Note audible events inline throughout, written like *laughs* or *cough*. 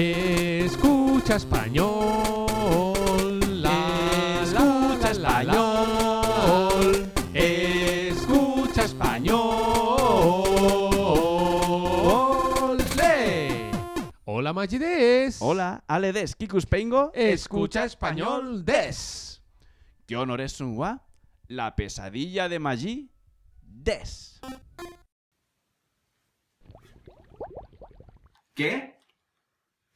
Escucha español. La, Escucha la, la, español. Escucha español. ¡Le! Hola Magides. Hola, ale des, kikus pengo. Escucha español des. ¿Qué honor es un gua? La pesadilla de Maggi des. ¿Qué?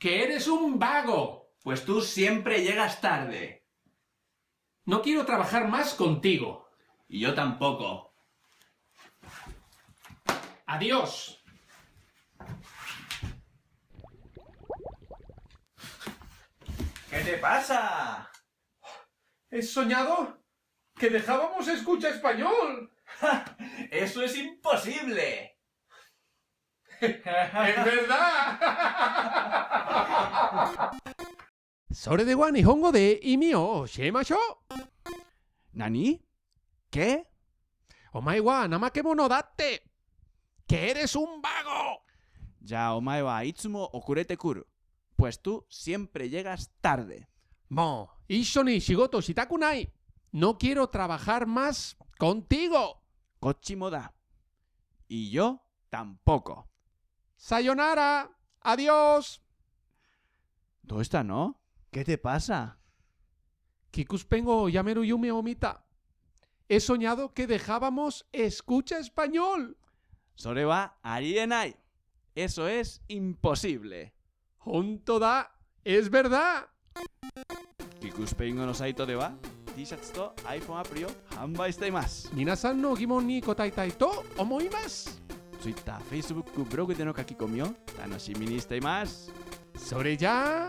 Que eres un vago. Pues tú siempre llegas tarde. No quiero trabajar más contigo. Y yo tampoco. Adiós. ¿Qué te pasa? He soñado que dejábamos escucha español. ¡Eso es imposible! *laughs* ¡Es verdad! *laughs* それでは日本語で意味を教えましょう ¿Nani? ¿Qué? お前は怠け者だってque eres un vago Ya omae wa itsumo okurete kuru. Pues tú siempre llegas tarde. もう一緒に仕事したくない No quiero trabajar más contigo Kochimo da. Y yo tampoco. Sayonara Adiós ¿Dónde está, no? ¿Qué te pasa? Kikuspengo, Yameru Yume Omita. He soñado que dejábamos escucha español. Soreba Arienai. Eso es imposible. Honto da, es verdad. Kikuspengo no saito de va. T-shirts to iPhone aprio hanbai más. Minasan no gimon ni kotai to. Twitter, Facebook, blog de no kakikomi o tanoshimi ni shiteimasu. Sore ya.